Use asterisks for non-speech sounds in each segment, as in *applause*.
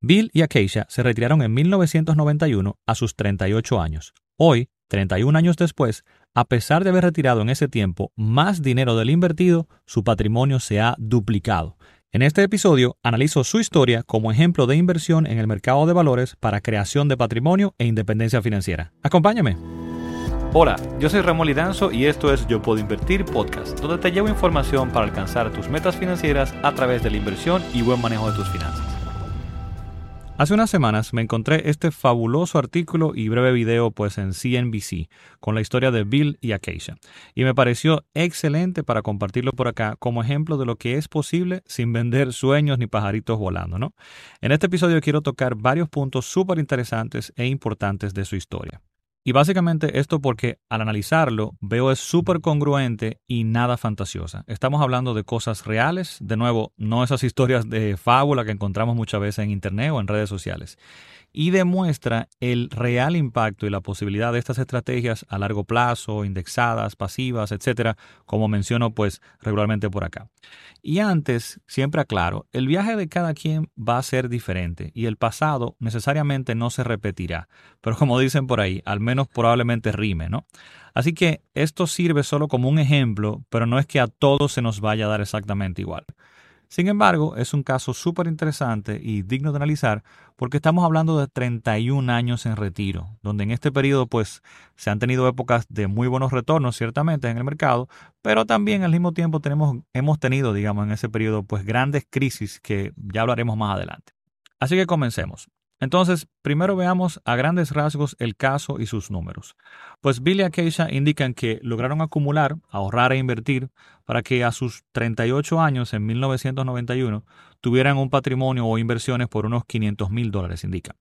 Bill y Acacia se retiraron en 1991 a sus 38 años. Hoy, 31 años después, a pesar de haber retirado en ese tiempo más dinero del invertido, su patrimonio se ha duplicado. En este episodio analizo su historia como ejemplo de inversión en el mercado de valores para creación de patrimonio e independencia financiera. Acompáñame. Hola, yo soy Ramón Lidanzo y esto es Yo Puedo Invertir Podcast, donde te llevo información para alcanzar tus metas financieras a través de la inversión y buen manejo de tus finanzas. Hace unas semanas me encontré este fabuloso artículo y breve video pues en CNBC con la historia de Bill y Acacia y me pareció excelente para compartirlo por acá como ejemplo de lo que es posible sin vender sueños ni pajaritos volando, ¿no? En este episodio quiero tocar varios puntos súper interesantes e importantes de su historia. Y básicamente esto porque al analizarlo veo es súper congruente y nada fantasiosa. Estamos hablando de cosas reales, de nuevo, no esas historias de fábula que encontramos muchas veces en internet o en redes sociales y demuestra el real impacto y la posibilidad de estas estrategias a largo plazo, indexadas, pasivas, etcétera, como menciono pues regularmente por acá. Y antes, siempre aclaro, el viaje de cada quien va a ser diferente y el pasado necesariamente no se repetirá, pero como dicen por ahí, al menos probablemente rime, ¿no? Así que esto sirve solo como un ejemplo, pero no es que a todos se nos vaya a dar exactamente igual. Sin embargo, es un caso súper interesante y digno de analizar porque estamos hablando de 31 años en retiro, donde en este periodo pues se han tenido épocas de muy buenos retornos ciertamente en el mercado, pero también al mismo tiempo tenemos, hemos tenido, digamos, en ese periodo pues grandes crisis que ya hablaremos más adelante. Así que comencemos. Entonces, primero veamos a grandes rasgos el caso y sus números. Pues Bill y Acacia indican que lograron acumular, ahorrar e invertir para que a sus 38 años, en 1991, tuvieran un patrimonio o inversiones por unos 500 mil dólares, indica.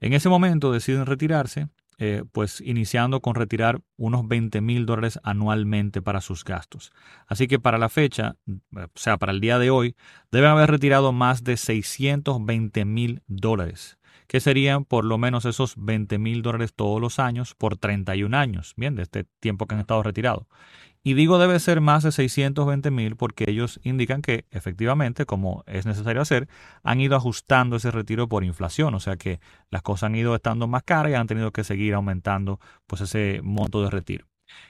En ese momento deciden retirarse, eh, pues iniciando con retirar unos 20 mil dólares anualmente para sus gastos. Así que para la fecha, o sea, para el día de hoy, deben haber retirado más de 620 mil dólares que serían por lo menos esos 20 mil dólares todos los años por 31 años, bien, de este tiempo que han estado retirados. Y digo debe ser más de 620 mil porque ellos indican que efectivamente, como es necesario hacer, han ido ajustando ese retiro por inflación, o sea que las cosas han ido estando más caras y han tenido que seguir aumentando pues ese monto de retiro.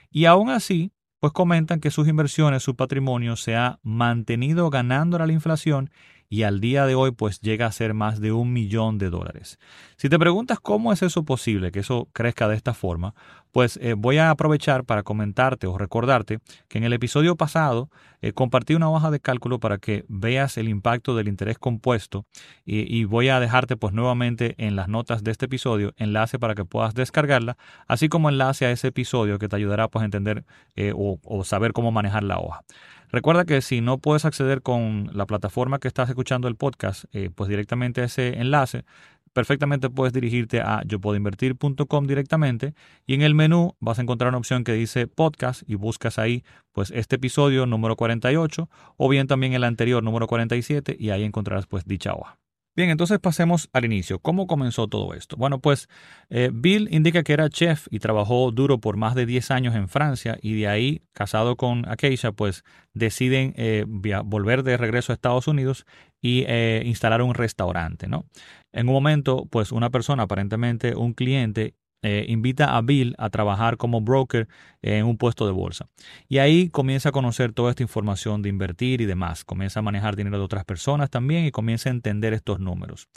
Y aún así, pues comentan que sus inversiones, su patrimonio se ha mantenido ganando la inflación y al día de hoy pues llega a ser más de un millón de dólares. Si te preguntas cómo es eso posible, que eso crezca de esta forma, pues eh, voy a aprovechar para comentarte o recordarte que en el episodio pasado eh, compartí una hoja de cálculo para que veas el impacto del interés compuesto y, voy a dejarte pues nuevamente en las notas de este episodio enlace para que puedas descargarla, así como enlace a ese episodio que te ayudará pues a entender eh, o, o saber cómo manejar la hoja. Recuerda que si no puedes acceder con la plataforma que estás escuchando el podcast, eh, pues directamente a ese enlace, perfectamente puedes dirigirte a yopuedoinvertir.com directamente y en el menú vas a encontrar una opción que dice podcast y buscas ahí pues este episodio número 48 o bien también el anterior número 47 y ahí encontrarás pues dicha hoja. Bien, entonces pasemos al inicio. ¿Cómo comenzó todo esto? Bueno, pues eh, Bill indica que era chef y trabajó duro por más de 10 años en Francia y de ahí, casado con Acacia, pues deciden eh, volver de regreso a Estados Unidos y eh, instalar un restaurante, ¿no? En un momento, pues una persona, aparentemente un cliente, eh, invita a Bill a trabajar como broker en un puesto de bolsa. Y ahí comienza a conocer toda esta información de invertir y demás. Comienza a manejar dinero de otras personas también y comienza a entender estos números.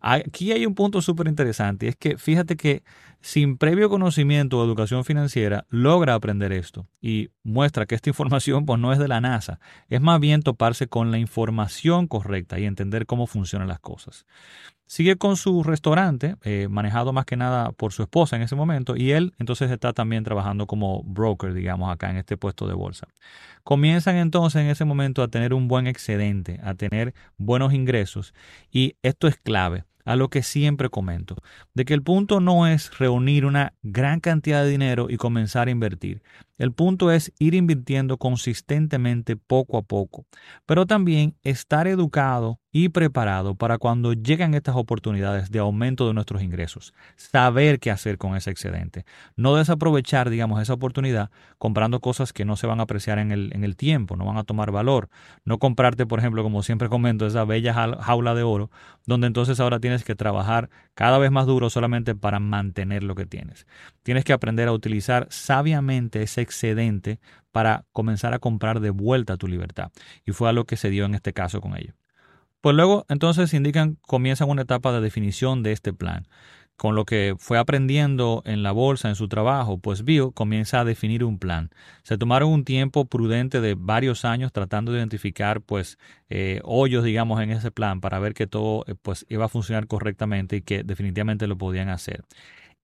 Aquí hay un punto súper interesante. Es que fíjate que sin previo conocimiento o educación financiera logra aprender esto y muestra que esta información pues no es de la NASA. Es más bien toparse con la información correcta y entender cómo funcionan las cosas. Sigue con su restaurante, eh, manejado más que nada por su esposa en ese momento, y él entonces está también trabajando como broker, digamos, acá en este puesto de bolsa. Comienzan entonces en ese momento a tener un buen excedente, a tener buenos ingresos, y esto es clave a lo que siempre comento, de que el punto no es reunir una gran cantidad de dinero y comenzar a invertir. El punto es ir invirtiendo consistentemente poco a poco, pero también estar educado y preparado para cuando llegan estas oportunidades de aumento de nuestros ingresos. Saber qué hacer con ese excedente. No desaprovechar, digamos, esa oportunidad comprando cosas que no se van a apreciar en el, en el tiempo, no van a tomar valor. No comprarte, por ejemplo, como siempre comento, esa bella jaula de oro, donde entonces ahora tienes que trabajar cada vez más duro solamente para mantener lo que tienes. Tienes que aprender a utilizar sabiamente ese excedente para comenzar a comprar de vuelta tu libertad. Y fue algo que se dio en este caso con ellos. Pues luego entonces indican, comienzan una etapa de definición de este plan. Con lo que fue aprendiendo en la bolsa, en su trabajo, pues Bill comienza a definir un plan. Se tomaron un tiempo prudente de varios años tratando de identificar pues eh, hoyos, digamos, en ese plan para ver que todo eh, pues iba a funcionar correctamente y que definitivamente lo podían hacer.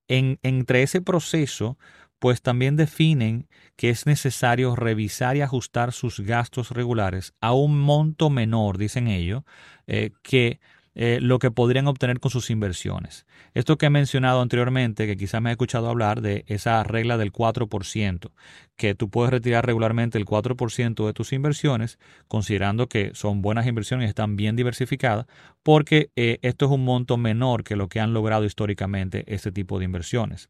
En, entre ese proceso, pues también definen que es necesario revisar y ajustar sus gastos regulares a un monto menor, dicen ellos, eh, que eh, lo que podrían obtener con sus inversiones. Esto que he mencionado anteriormente, que quizás me he escuchado hablar de esa regla del 4%, que tú puedes retirar regularmente el 4% de tus inversiones, considerando que son buenas inversiones y están bien diversificadas, porque eh, esto es un monto menor que lo que han logrado históricamente este tipo de inversiones.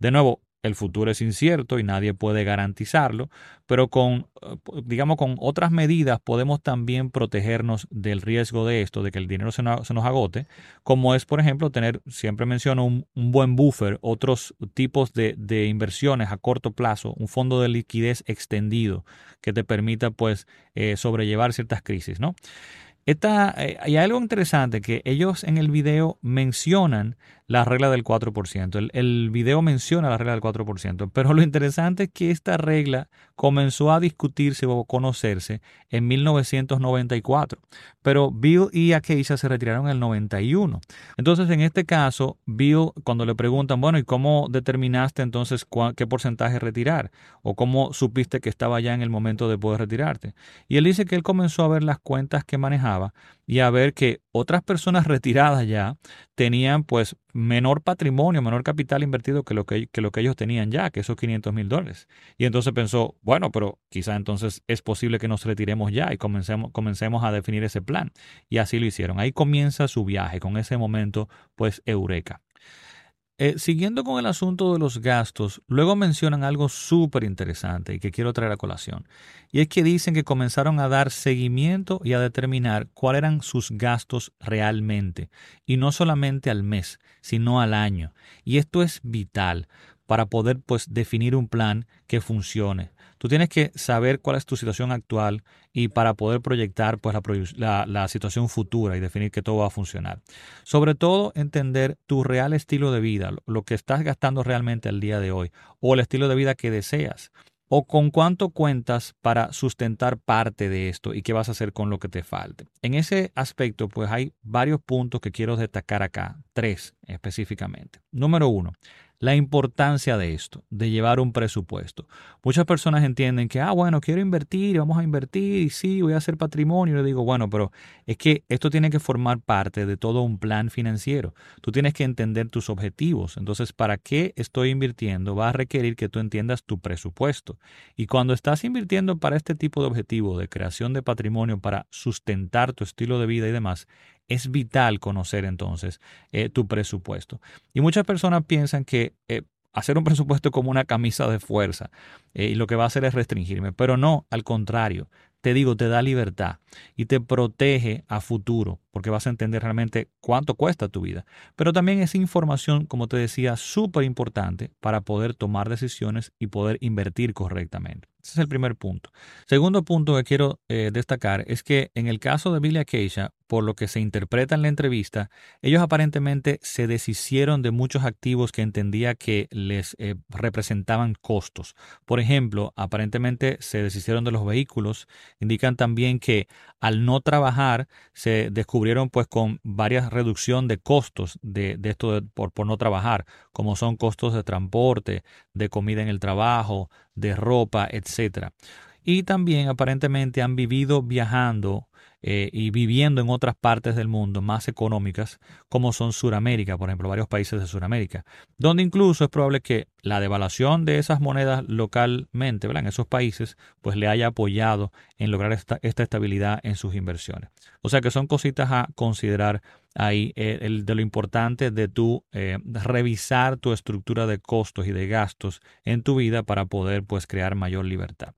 De nuevo, el futuro es incierto y nadie puede garantizarlo, pero con, digamos, con otras medidas podemos también protegernos del riesgo de esto, de que el dinero se nos, agote, como es, por ejemplo, tener, siempre menciono, un, buen buffer, otros tipos de, de, inversiones a corto plazo, un fondo de liquidez extendido que te permita, pues, eh, sobrellevar ciertas crisis, ¿no? Esta, eh, hay algo interesante que ellos en el video mencionan la regla del 4%. El, el, video menciona la regla del 4%, pero lo interesante es que esta regla comenzó a discutirse o conocerse en 1994, pero Bill y Acacia se retiraron en el 91. Entonces, en este caso, Bill, cuando le preguntan, bueno, ¿y cómo determinaste entonces qué porcentaje retirar? ¿O cómo supiste que estaba ya en el momento de poder retirarte? Y él dice que él comenzó a ver las cuentas que manejaba y a ver que otras personas retiradas ya tenían pues menor patrimonio, menor capital invertido que lo que, lo que ellos tenían ya, que esos 500 mil dólares. Y entonces pensó, bueno, pero quizá entonces es posible que nos retiremos ya y comencemos, comencemos a definir ese plan. Y así lo hicieron. Ahí comienza su viaje, con ese momento pues eureka. Eh, siguiendo con el asunto de los gastos, luego mencionan algo súper interesante y que quiero traer a colación. Y es que dicen que comenzaron a dar seguimiento y a determinar cuáles eran sus gastos realmente. Y no solamente al mes, sino al año. Y esto es vital para poder pues definir un plan que funcione. Tú tienes que saber cuál es tu situación actual y para poder proyectar pues, la, situación futura y definir que todo va a funcionar. Sobre todo, entender tu real estilo de vida, lo que estás gastando realmente el día de hoy o el estilo de vida que deseas o con cuánto cuentas para sustentar parte de esto y qué vas a hacer con lo que te falte. En ese aspecto, pues hay varios puntos que quiero destacar acá, tres específicamente. Número uno, la importancia de esto, de llevar un presupuesto. Muchas personas entienden que, ah, bueno, quiero invertir, vamos a invertir, y sí, voy a hacer patrimonio. Y le digo, bueno, pero es que esto tiene que formar parte de todo un plan financiero. Tú tienes que entender tus objetivos. Entonces, ¿para qué estoy invirtiendo? Va a requerir que tú entiendas tu presupuesto. Y cuando estás invirtiendo para este tipo de objetivo de creación de patrimonio, para sustentar tu estilo de vida y demás, es vital conocer entonces eh, tu presupuesto. Y muchas personas piensan que eh, hacer un presupuesto es como una camisa de fuerza eh, y lo que va a hacer es restringirme, pero no, al contrario, te digo, te da libertad y te protege a futuro, porque vas a entender realmente cuánto cuesta tu vida. Pero también es información, como te decía, súper importante para poder tomar decisiones y poder invertir correctamente. Ese es el primer punto. Segundo punto que quiero destacar es que en el caso de Billy Acacia, por lo que se interpreta en la entrevista, ellos aparentemente se deshicieron de muchos activos que entendía que les eh, representaban costos. Por ejemplo, aparentemente se deshicieron de los vehículos. Indican también que al no trabajar se descubrieron pues con varias reducción de costos de, esto por, por no trabajar, como son costos de transporte, de comida en el trabajo, de ropa, etc. Y también aparentemente han vivido viajando eh, y viviendo en otras partes del mundo más económicas, como son Sudamérica, por ejemplo, varios países de Sudamérica, donde incluso es probable que la devaluación de esas monedas localmente, ¿verdad? en esos países, pues le haya apoyado en lograr esta, estabilidad en sus inversiones. O sea que son cositas a considerar ahí eh, el, de lo importante de tú eh, revisar tu estructura de costos y de gastos en tu vida para poder pues crear mayor libertad.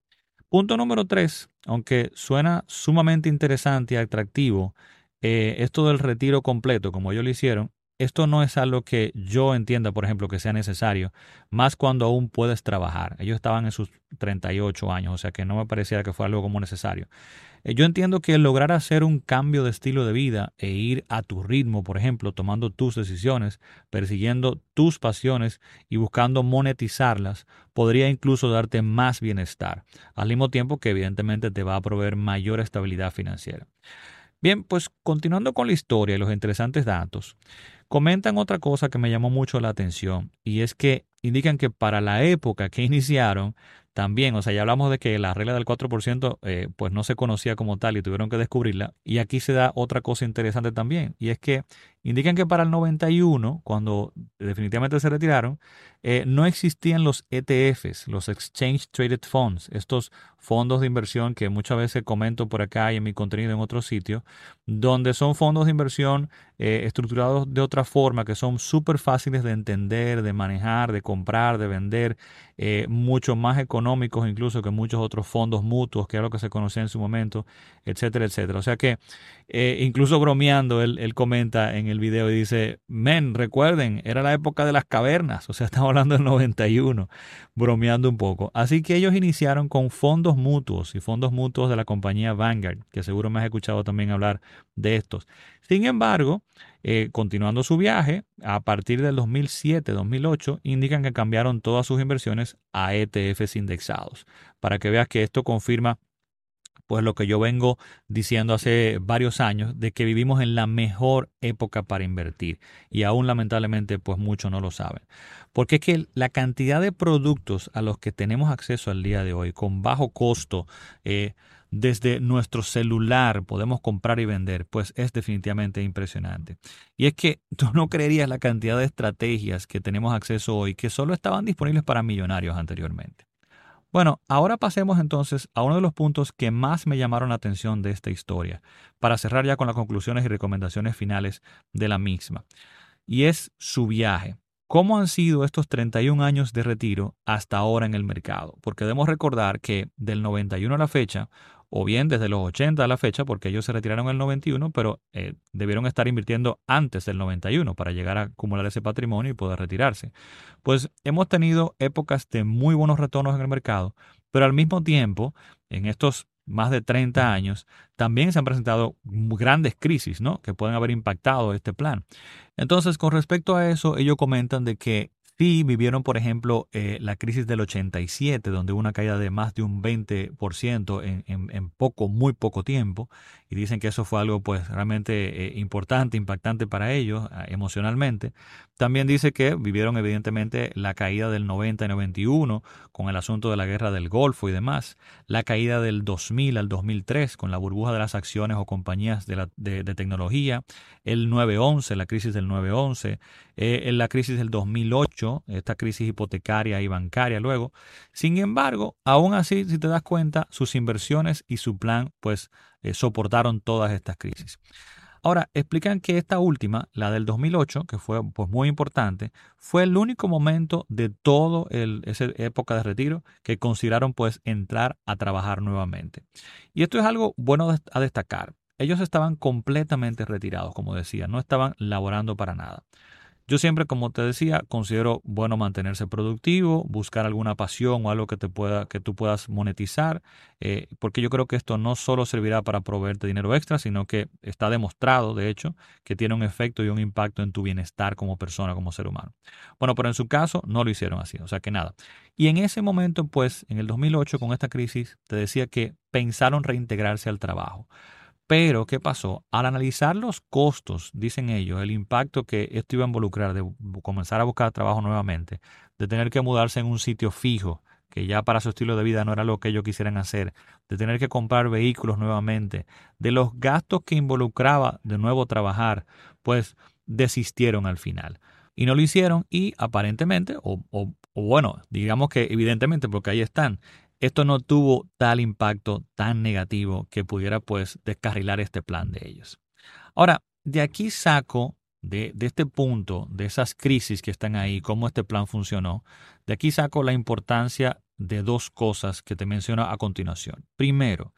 Punto número tres, aunque suena sumamente interesante y atractivo, eh, esto del retiro completo, como ellos lo hicieron, esto no es algo que yo entienda, por ejemplo, que sea necesario, más cuando aún puedes trabajar. Ellos estaban en sus 38 años, o sea que no me parecía que fue algo como necesario. Eh, yo entiendo que lograr hacer un cambio de estilo de vida e ir a tu ritmo, por ejemplo, tomando tus decisiones, persiguiendo tus pasiones y buscando monetizarlas, podría incluso darte más bienestar, al mismo tiempo que evidentemente te va a proveer mayor estabilidad financiera. Bien, pues continuando con la historia y los interesantes datos, comentan otra cosa que me llamó mucho la atención y es que indican que para la época que iniciaron, también, o sea, ya hablamos de que la regla del 4% eh, pues no se conocía como tal y tuvieron que descubrirla. Y aquí se da otra cosa interesante también, y es que indican que para el 91, cuando definitivamente se retiraron, eh, no existían los ETFs, los Exchange Traded Funds, estos fondos de inversión que muchas veces comento por acá y en mi contenido en otros sitios, donde son fondos de inversión eh, estructurados de otra forma, que son súper fáciles de entender, de manejar, de comprar, de vender, eh, mucho más económicos incluso que muchos otros fondos mutuos, que era lo que se conocía en su momento, etcétera, etcétera. O sea que eh, incluso bromeando, él, él, comenta en el video y dice, men, recuerden, era la época de las cavernas, o sea, *laughs* estamos hablando del 91, bromeando un poco. Así que ellos iniciaron con fondos mutuos y fondos mutuos de la compañía Vanguard, que seguro me has escuchado también hablar de estos. Sin embargo, eh, continuando su viaje, a partir del 2007-2008, indican que cambiaron todas sus inversiones a ETFs indexados. Para que veas que esto confirma pues lo que yo vengo diciendo hace varios años de que vivimos en la mejor época para invertir y aún lamentablemente pues muchos no lo saben. Porque es que la cantidad de productos a los que tenemos acceso al día de hoy con bajo costo, eh, desde nuestro celular podemos comprar y vender, pues es definitivamente impresionante. Y es que *laughs* tú no creerías la cantidad de estrategias que tenemos acceso hoy que solo estaban disponibles para millonarios anteriormente. Bueno, ahora pasemos entonces a uno de los puntos que más me llamaron la atención de esta historia, para cerrar ya con las conclusiones y recomendaciones finales de la misma, y es su viaje. ¿Cómo han sido estos 31 años de retiro hasta ahora en el mercado? Porque debemos recordar que del 91 a la fecha o bien desde los 80 a la fecha, porque ellos se retiraron en el 91, pero eh, debieron estar invirtiendo antes del 91 para llegar a acumular ese patrimonio y poder retirarse. Pues hemos tenido épocas de muy buenos retornos en el mercado, pero al mismo tiempo, en estos más de 30 años, también se han presentado grandes crisis, ¿no? Que pueden haber impactado este plan. Entonces, con respecto a eso, ellos comentan de que Sí, vivieron, por ejemplo, eh, la crisis del 87, donde hubo una caída de más de un 20% en, en, poco, muy poco tiempo, y dicen que eso fue algo pues realmente eh, importante, impactante para ellos ah, emocionalmente. También dice que vivieron evidentemente la caída del 90 y 91 con el asunto de la guerra del Golfo y demás, la caída del 2000 al 2003 con la burbuja de las acciones o compañías de, la, de, tecnología, el 911, la crisis del 911, eh, la crisis del 2008, esta crisis hipotecaria y bancaria luego. Sin embargo, aún así, si te das cuenta, sus inversiones y su plan pues eh, soportaron todas estas crisis. Ahora, explican que esta última, la del 2008, que fue pues, muy importante, fue el único momento de toda esa época de retiro que consideraron pues entrar a trabajar nuevamente. Y esto es algo bueno a destacar. Ellos estaban completamente retirados, como decía, no estaban laborando para nada. Yo siempre, como te decía, considero bueno mantenerse productivo, buscar alguna pasión o algo que te pueda, que tú puedas monetizar, eh, porque yo creo que esto no solo servirá para proveerte dinero extra, sino que está demostrado, de hecho, que tiene un efecto y un impacto en tu bienestar como persona, como ser humano. Bueno, pero en su caso no lo hicieron así, o sea que nada. Y en ese momento, pues, en el 2008, con esta crisis, te decía que pensaron reintegrarse al trabajo. Pero, ¿qué pasó? Al analizar los costos, dicen ellos, el impacto que esto iba a involucrar de comenzar a buscar trabajo nuevamente, de tener que mudarse en un sitio fijo, que ya para su estilo de vida no era lo que ellos quisieran hacer, de tener que comprar vehículos nuevamente, de los gastos que involucraba de nuevo trabajar, pues desistieron al final. Y no lo hicieron y aparentemente, o, o bueno, digamos que evidentemente, porque ahí están, esto no tuvo tal impacto tan negativo que pudiera pues descarrilar este plan de ellos. Ahora, de aquí saco, de, de, este punto, de esas crisis que están ahí, cómo este plan funcionó, de aquí saco la importancia de dos cosas que te menciono a continuación. Primero,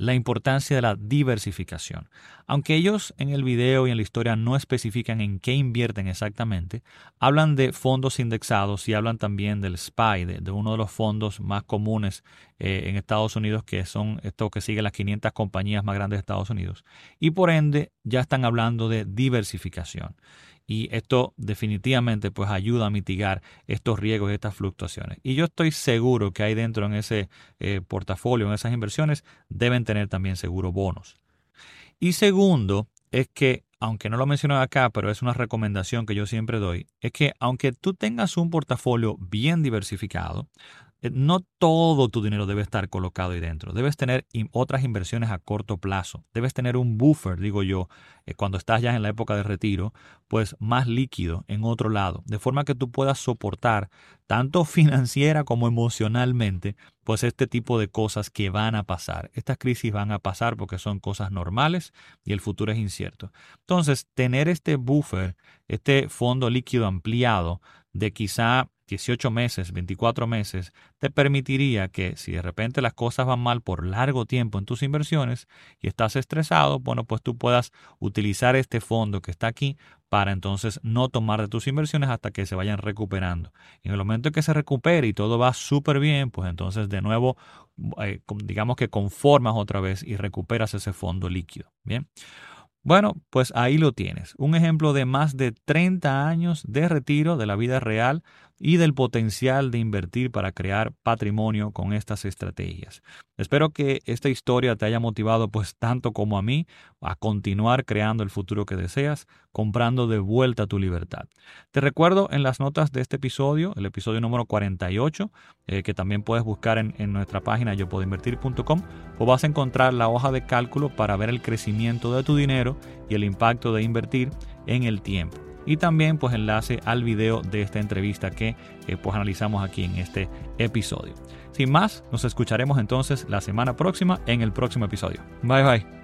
la importancia de la diversificación. Aunque ellos en el video y en la historia no especifican en qué invierten exactamente, hablan de fondos indexados y hablan también del SPY, de, uno de los fondos más comunes eh, en Estados Unidos, que son estos que siguen las 500 compañías más grandes de Estados Unidos. Y por ende ya están hablando de diversificación y esto definitivamente pues ayuda a mitigar estos riesgos y estas fluctuaciones. Y yo estoy seguro que hay dentro en ese eh, portafolio, en esas inversiones, deben tener también seguro bonos. Y segundo, es que, aunque no lo menciono acá, pero es una recomendación que yo siempre doy, es que aunque tú tengas un portafolio bien diversificado, no todo tu dinero debe estar colocado ahí dentro. Debes tener otras inversiones a corto plazo. Debes tener un buffer, digo yo, eh, cuando estás ya en la época de retiro, pues más líquido en otro lado, de forma que tú puedas soportar tanto *laughs* financiera como emocionalmente, pues este tipo de cosas que van a pasar. Estas crisis van a pasar porque son cosas normales y el futuro es incierto. Entonces, tener este buffer, este fondo líquido ampliado de quizá 18 meses, 24 meses, te permitiría que si de repente las cosas van mal por largo tiempo en tus inversiones y estás estresado, bueno, pues tú puedas utilizar este fondo que está aquí para entonces no tomar de tus inversiones hasta que se vayan recuperando. En el momento en que se recupere y todo va súper bien, pues entonces de nuevo, eh, digamos que conformas otra vez y recuperas ese fondo líquido. Bien. Bueno, pues ahí lo tienes, un ejemplo de más de 30 años de retiro de la vida real y del potencial de invertir para crear patrimonio con estas estrategias. Espero que esta historia te haya motivado pues tanto como a mí a continuar creando el futuro que deseas, comprando de vuelta tu libertad. Te recuerdo en las notas de este episodio, el episodio número 48, eh, que también puedes buscar en, nuestra página yo puedo invertir.com, o vas a encontrar la hoja de cálculo para ver el crecimiento de tu dinero y el impacto de invertir en el tiempo y también pues enlace al video de esta entrevista que eh, pues analizamos aquí en este episodio. Sin más, nos escucharemos entonces la semana próxima en el próximo episodio. Bye bye.